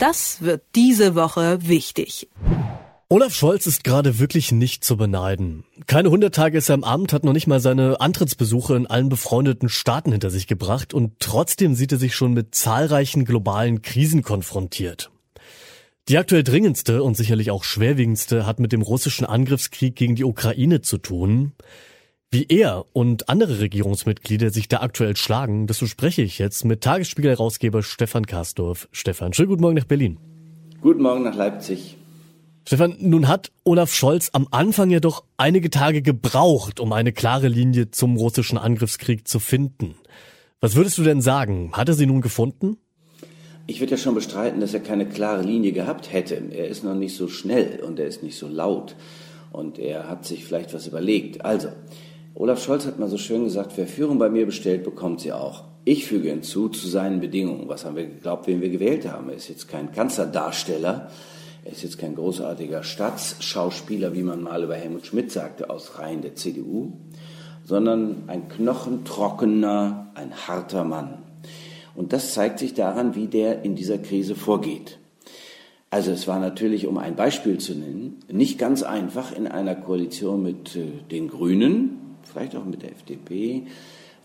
Das wird diese Woche wichtig. Olaf Scholz ist gerade wirklich nicht zu beneiden. Keine 100 Tage ist er im Amt, hat noch nicht mal seine Antrittsbesuche in allen befreundeten Staaten hinter sich gebracht und trotzdem sieht er sich schon mit zahlreichen globalen Krisen konfrontiert. Die aktuell dringendste und sicherlich auch schwerwiegendste hat mit dem russischen Angriffskrieg gegen die Ukraine zu tun. Wie er und andere Regierungsmitglieder sich da aktuell schlagen, das bespreche ich jetzt mit Tagesspiegel-Herausgeber Stefan Karsdorf. Stefan, schönen guten Morgen nach Berlin. Guten Morgen nach Leipzig. Stefan, nun hat Olaf Scholz am Anfang ja doch einige Tage gebraucht, um eine klare Linie zum russischen Angriffskrieg zu finden. Was würdest du denn sagen? Hat er sie nun gefunden? Ich würde ja schon bestreiten, dass er keine klare Linie gehabt hätte. Er ist noch nicht so schnell und er ist nicht so laut und er hat sich vielleicht was überlegt. Also, Olaf Scholz hat mal so schön gesagt, wer Führung bei mir bestellt, bekommt sie auch. Ich füge hinzu zu seinen Bedingungen. Was haben wir geglaubt, wen wir gewählt haben? Er ist jetzt kein Kanzlerdarsteller, er ist jetzt kein großartiger Staatsschauspieler, wie man mal über Helmut Schmidt sagte, aus Reihen der CDU, sondern ein knochentrockener, ein harter Mann. Und das zeigt sich daran, wie der in dieser Krise vorgeht. Also es war natürlich, um ein Beispiel zu nennen, nicht ganz einfach in einer Koalition mit äh, den Grünen, vielleicht auch mit der FDP,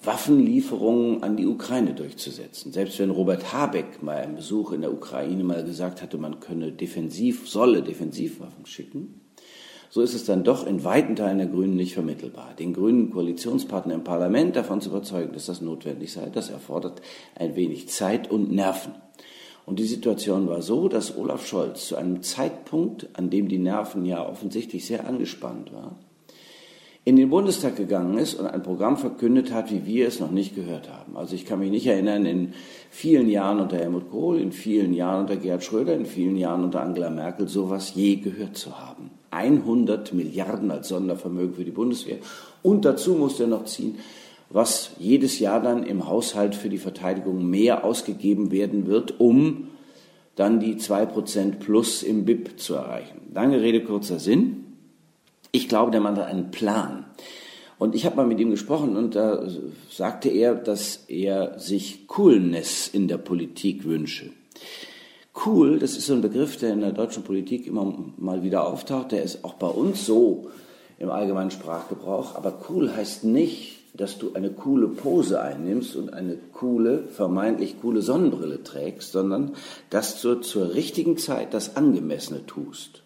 Waffenlieferungen an die Ukraine durchzusetzen. Selbst wenn Robert Habeck mal einen Besuch in der Ukraine mal gesagt hatte, man könne defensiv, solle Defensivwaffen schicken, so ist es dann doch in weiten Teilen der Grünen nicht vermittelbar. Den grünen Koalitionspartner im Parlament davon zu überzeugen, dass das notwendig sei, das erfordert ein wenig Zeit und Nerven. Und die Situation war so, dass Olaf Scholz zu einem Zeitpunkt, an dem die Nerven ja offensichtlich sehr angespannt waren, in den Bundestag gegangen ist und ein Programm verkündet hat, wie wir es noch nicht gehört haben. Also ich kann mich nicht erinnern, in vielen Jahren unter Helmut Kohl, in vielen Jahren unter Gerhard Schröder, in vielen Jahren unter Angela Merkel sowas je gehört zu haben. 100 Milliarden als Sondervermögen für die Bundeswehr. Und dazu musste er noch ziehen, was jedes Jahr dann im Haushalt für die Verteidigung mehr ausgegeben werden wird, um dann die 2% plus im BIP zu erreichen. Lange Rede, kurzer Sinn. Ich glaube, der Mann hat einen Plan. Und ich habe mal mit ihm gesprochen und da sagte er, dass er sich Coolness in der Politik wünsche. Cool, das ist so ein Begriff, der in der deutschen Politik immer mal wieder auftaucht. Der ist auch bei uns so im allgemeinen Sprachgebrauch. Aber cool heißt nicht, dass du eine coole Pose einnimmst und eine coole, vermeintlich coole Sonnenbrille trägst, sondern dass du zur richtigen Zeit das Angemessene tust.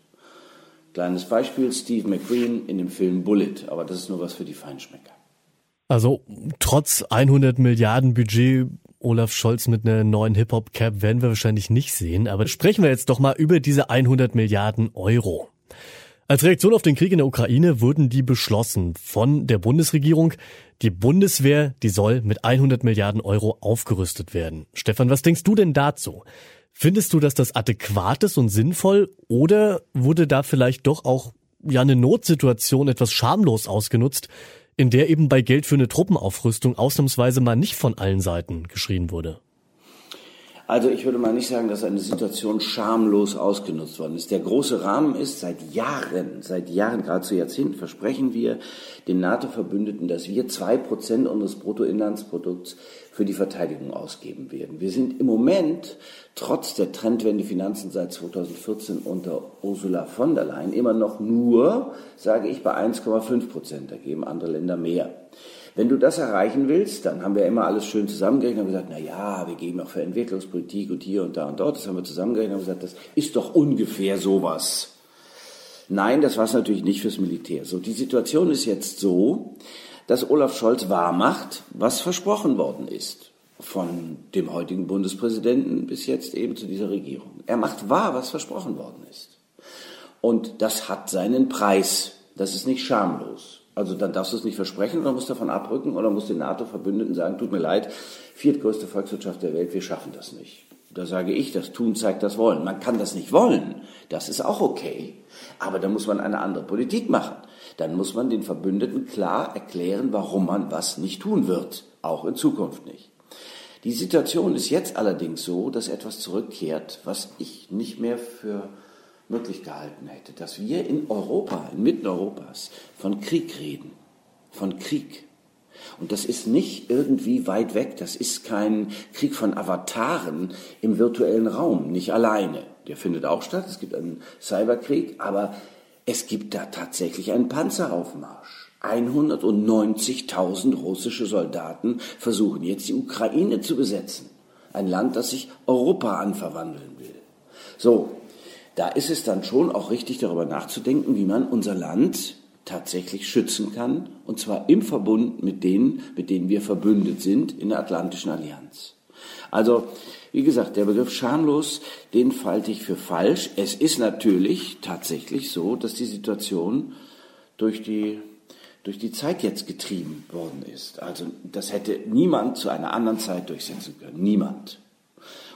Kleines Beispiel, Steve McQueen in dem Film Bullet, aber das ist nur was für die Feinschmecker. Also trotz 100 Milliarden Budget Olaf Scholz mit einer neuen Hip-Hop-Cap werden wir wahrscheinlich nicht sehen, aber sprechen wir jetzt doch mal über diese 100 Milliarden Euro. Als Reaktion auf den Krieg in der Ukraine wurden die beschlossen von der Bundesregierung. Die Bundeswehr, die soll mit 100 Milliarden Euro aufgerüstet werden. Stefan, was denkst du denn dazu? Findest du, dass das adäquat ist und sinnvoll oder wurde da vielleicht doch auch ja eine Notsituation etwas schamlos ausgenutzt, in der eben bei Geld für eine Truppenaufrüstung ausnahmsweise mal nicht von allen Seiten geschrien wurde? Also ich würde mal nicht sagen, dass eine Situation schamlos ausgenutzt worden ist. Der große Rahmen ist, seit Jahren, seit Jahren, gerade zu Jahrzehnten, versprechen wir den NATO-Verbündeten, dass wir zwei Prozent unseres Bruttoinlandsprodukts für die Verteidigung ausgeben werden. Wir sind im Moment, trotz der Trendwende Finanzen seit 2014 unter Ursula von der Leyen, immer noch nur, sage ich, bei 1,5 Prozent. Da geben andere Länder mehr. Wenn du das erreichen willst, dann haben wir immer alles schön zusammengerechnet und gesagt, na ja, wir geben auch für Entwicklungspolitik und hier und da und dort. Das haben wir zusammengerechnet und gesagt, das ist doch ungefähr sowas. Nein, das war es natürlich nicht fürs Militär. So, die Situation ist jetzt so, dass Olaf Scholz wahrmacht, was versprochen worden ist von dem heutigen Bundespräsidenten bis jetzt eben zu dieser Regierung. Er macht wahr, was versprochen worden ist. Und das hat seinen Preis. Das ist nicht schamlos. Also dann darfst du es nicht versprechen oder musst davon abrücken oder musst den NATO-Verbündeten sagen, tut mir leid, viertgrößte Volkswirtschaft der Welt, wir schaffen das nicht. Da sage ich, das Tun zeigt das Wollen. Man kann das nicht wollen, das ist auch okay. Aber dann muss man eine andere Politik machen. Dann muss man den Verbündeten klar erklären, warum man was nicht tun wird, auch in Zukunft nicht. Die Situation ist jetzt allerdings so, dass etwas zurückkehrt, was ich nicht mehr für möglich gehalten hätte, dass wir in Europa, inmitten Europas, von Krieg reden. Von Krieg. Und das ist nicht irgendwie weit weg, das ist kein Krieg von Avataren im virtuellen Raum, nicht alleine. Der findet auch statt, es gibt einen Cyberkrieg, aber es gibt da tatsächlich einen Panzeraufmarsch. 190.000 russische Soldaten versuchen jetzt die Ukraine zu besetzen. Ein Land, das sich Europa anverwandeln will. So, da ist es dann schon auch richtig darüber nachzudenken, wie man unser Land tatsächlich schützen kann, und zwar im Verbund mit denen, mit denen wir verbündet sind in der Atlantischen Allianz. Also, wie gesagt, der Begriff schamlos, den falte ich für falsch. Es ist natürlich tatsächlich so, dass die Situation durch die, durch die Zeit jetzt getrieben worden ist. Also, das hätte niemand zu einer anderen Zeit durchsetzen können. Niemand.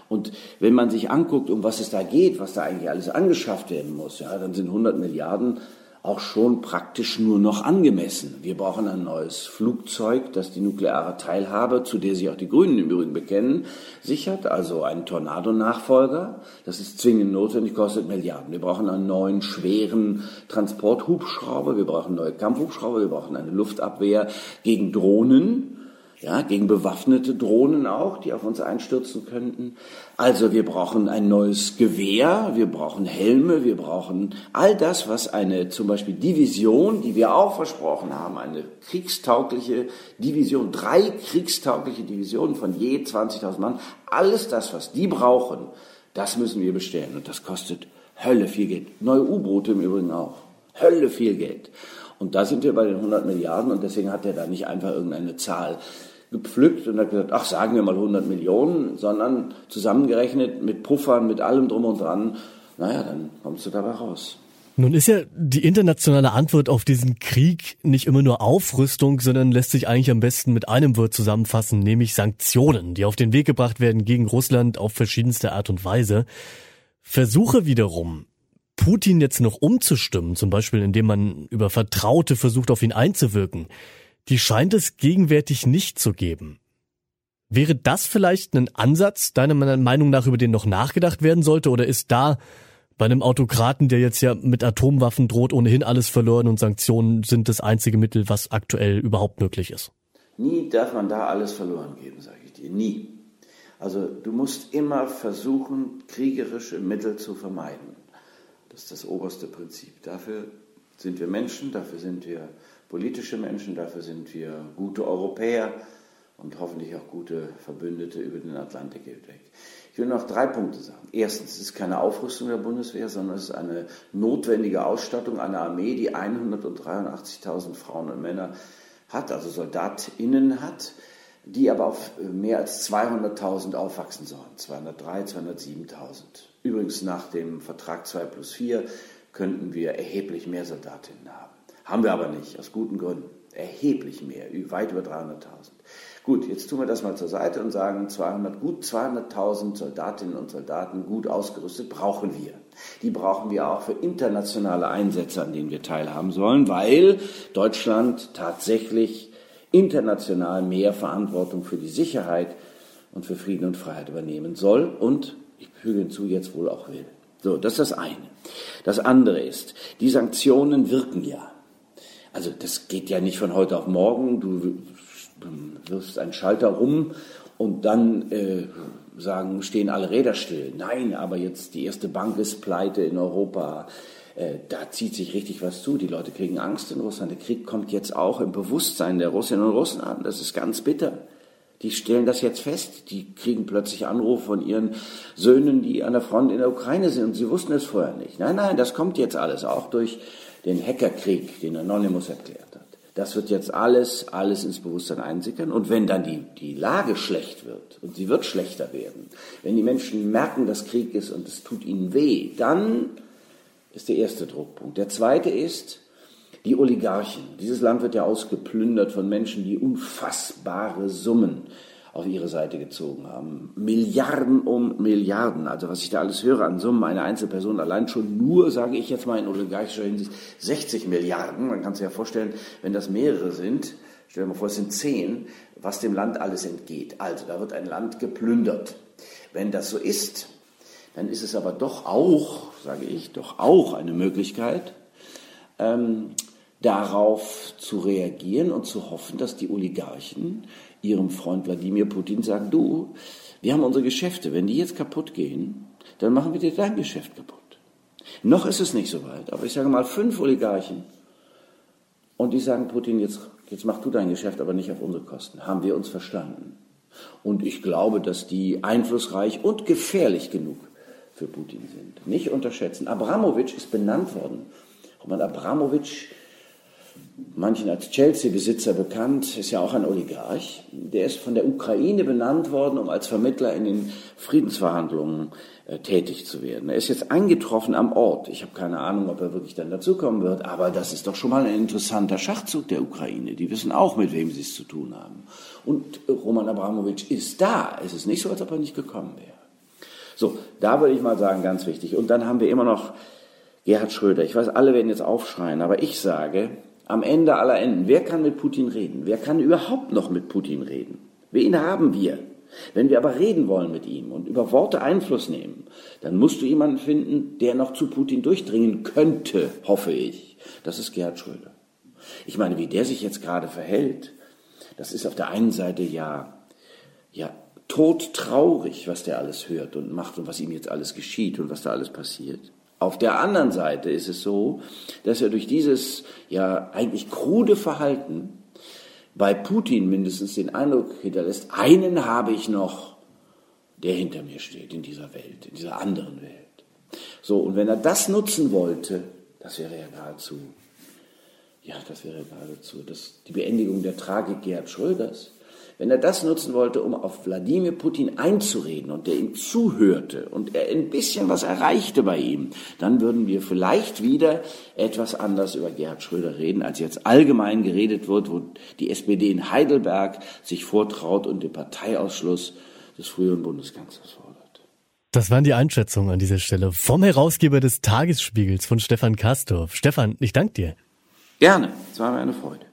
Und wenn man sich anguckt, um was es da geht, was da eigentlich alles angeschafft werden muss, ja, dann sind 100 Milliarden auch schon praktisch nur noch angemessen. Wir brauchen ein neues Flugzeug, das die nukleare Teilhabe, zu der sich auch die Grünen im Übrigen bekennen, sichert, also einen Tornado-Nachfolger. Das ist zwingend notwendig, kostet Milliarden. Wir brauchen einen neuen schweren Transporthubschrauber, wir brauchen neue Kampfhubschrauber, wir brauchen eine Luftabwehr gegen Drohnen ja, gegen bewaffnete Drohnen auch, die auf uns einstürzen könnten. Also wir brauchen ein neues Gewehr, wir brauchen Helme, wir brauchen all das, was eine zum Beispiel Division, die wir auch versprochen haben, eine kriegstaugliche Division, drei kriegstaugliche Divisionen von je 20.000 Mann, alles das, was die brauchen, das müssen wir bestellen und das kostet Hölle viel Geld. Neue U-Boote im Übrigen auch. Hölle viel Geld. Und da sind wir bei den 100 Milliarden und deswegen hat er da nicht einfach irgendeine Zahl gepflückt und hat gesagt, ach, sagen wir mal 100 Millionen, sondern zusammengerechnet mit Puffern, mit allem drum und dran, naja, dann kommst du dabei raus. Nun ist ja die internationale Antwort auf diesen Krieg nicht immer nur Aufrüstung, sondern lässt sich eigentlich am besten mit einem Wort zusammenfassen, nämlich Sanktionen, die auf den Weg gebracht werden gegen Russland auf verschiedenste Art und Weise. Versuche wiederum, Putin jetzt noch umzustimmen, zum Beispiel indem man über Vertraute versucht, auf ihn einzuwirken, die scheint es gegenwärtig nicht zu geben. Wäre das vielleicht ein Ansatz, deiner Meinung nach, über den noch nachgedacht werden sollte, oder ist da bei einem Autokraten, der jetzt ja mit Atomwaffen droht, ohnehin alles verloren und Sanktionen sind das einzige Mittel, was aktuell überhaupt möglich ist? Nie darf man da alles verloren geben, sage ich dir. Nie. Also du musst immer versuchen, kriegerische Mittel zu vermeiden. Das ist das oberste Prinzip. Dafür sind wir Menschen, dafür sind wir politische Menschen, dafür sind wir gute Europäer und hoffentlich auch gute Verbündete über den Atlantik hinweg. Ich will noch drei Punkte sagen. Erstens, es ist keine Aufrüstung der Bundeswehr, sondern es ist eine notwendige Ausstattung einer Armee, die 183.000 Frauen und Männer hat, also SoldatInnen hat, die aber auf mehr als 200.000 aufwachsen sollen. 203, 207.000. Übrigens nach dem Vertrag 2 plus 4 könnten wir erheblich mehr Soldatinnen haben. Haben wir aber nicht, aus guten Gründen. Erheblich mehr, weit über 300.000. Gut, jetzt tun wir das mal zur Seite und sagen, 200, gut 200.000 Soldatinnen und Soldaten gut ausgerüstet brauchen wir. Die brauchen wir auch für internationale Einsätze, an denen wir teilhaben sollen, weil Deutschland tatsächlich international mehr Verantwortung für die Sicherheit und für Frieden und Freiheit übernehmen soll und, ich füge hinzu, jetzt wohl auch will. So, das ist das eine. Das andere ist, die Sanktionen wirken ja. Also das geht ja nicht von heute auf morgen. Du wirfst einen Schalter rum und dann äh, sagen, stehen alle Räder still. Nein, aber jetzt die erste Bank ist pleite in Europa. Äh, da zieht sich richtig was zu. Die Leute kriegen Angst in Russland. Der Krieg kommt jetzt auch im Bewusstsein der Russinnen und Russen an. Das ist ganz bitter. Die stellen das jetzt fest. Die kriegen plötzlich Anrufe von ihren Söhnen, die an der Front in der Ukraine sind und sie wussten es vorher nicht. Nein, nein, das kommt jetzt alles auch durch den Hackerkrieg, den Anonymous erklärt hat. Das wird jetzt alles, alles ins Bewusstsein einsickern. Und wenn dann die, die Lage schlecht wird, und sie wird schlechter werden, wenn die Menschen merken, dass Krieg ist und es tut ihnen weh, dann ist der erste Druckpunkt. Der zweite ist, die Oligarchen. Dieses Land wird ja ausgeplündert von Menschen, die unfassbare Summen auf ihre Seite gezogen haben. Milliarden um Milliarden. Also was ich da alles höre an Summen einer Einzelperson, allein schon nur, sage ich jetzt mal in oligarchischer Hinsicht, 60 Milliarden. Man kann sich ja vorstellen, wenn das mehrere sind, stell dir mal vor, es sind zehn, was dem Land alles entgeht. Also da wird ein Land geplündert. Wenn das so ist, dann ist es aber doch auch, sage ich, doch auch eine Möglichkeit, ähm, darauf zu reagieren und zu hoffen, dass die Oligarchen ihrem Freund Wladimir Putin sagen, du, wir haben unsere Geschäfte, wenn die jetzt kaputt gehen, dann machen wir dir dein Geschäft kaputt. Noch ist es nicht so weit, aber ich sage mal fünf Oligarchen und die sagen Putin, jetzt, jetzt mach du dein Geschäft, aber nicht auf unsere Kosten. Haben wir uns verstanden? Und ich glaube, dass die einflussreich und gefährlich genug für Putin sind. Nicht unterschätzen. Abramowitsch ist benannt worden. Roman Abramowitsch manchen als Chelsea-Besitzer bekannt, ist ja auch ein Oligarch. Der ist von der Ukraine benannt worden, um als Vermittler in den Friedensverhandlungen äh, tätig zu werden. Er ist jetzt eingetroffen am Ort. Ich habe keine Ahnung, ob er wirklich dann dazukommen wird, aber das ist doch schon mal ein interessanter Schachzug der Ukraine. Die wissen auch, mit wem sie es zu tun haben. Und Roman Abramowitsch ist da. Es ist nicht so, als ob er nicht gekommen wäre. So, da würde ich mal sagen, ganz wichtig. Und dann haben wir immer noch Gerhard Schröder. Ich weiß, alle werden jetzt aufschreien, aber ich sage, am Ende aller Enden, wer kann mit Putin reden? Wer kann überhaupt noch mit Putin reden? Wen haben wir? Wenn wir aber reden wollen mit ihm und über Worte Einfluss nehmen, dann musst du jemanden finden, der noch zu Putin durchdringen könnte, hoffe ich. Das ist Gerhard Schröder. Ich meine, wie der sich jetzt gerade verhält, das ist auf der einen Seite ja, ja, todtraurig, was der alles hört und macht und was ihm jetzt alles geschieht und was da alles passiert. Auf der anderen Seite ist es so, dass er durch dieses ja eigentlich krude Verhalten bei Putin mindestens den Eindruck hinterlässt, einen habe ich noch, der hinter mir steht in dieser Welt, in dieser anderen Welt. So, und wenn er das nutzen wollte, das wäre ja geradezu, ja, das wäre geradezu das, die Beendigung der Tragik Gerhard Schröders. Wenn er das nutzen wollte, um auf Wladimir Putin einzureden und der ihm zuhörte und er ein bisschen was erreichte bei ihm, dann würden wir vielleicht wieder etwas anders über Gerhard Schröder reden, als jetzt allgemein geredet wird, wo die SPD in Heidelberg sich vortraut und den Parteiausschluss des früheren Bundeskanzlers fordert. Das waren die Einschätzungen an dieser Stelle vom Herausgeber des Tagesspiegels von Stefan Kastorf. Stefan, ich danke dir. Gerne, es war mir eine Freude.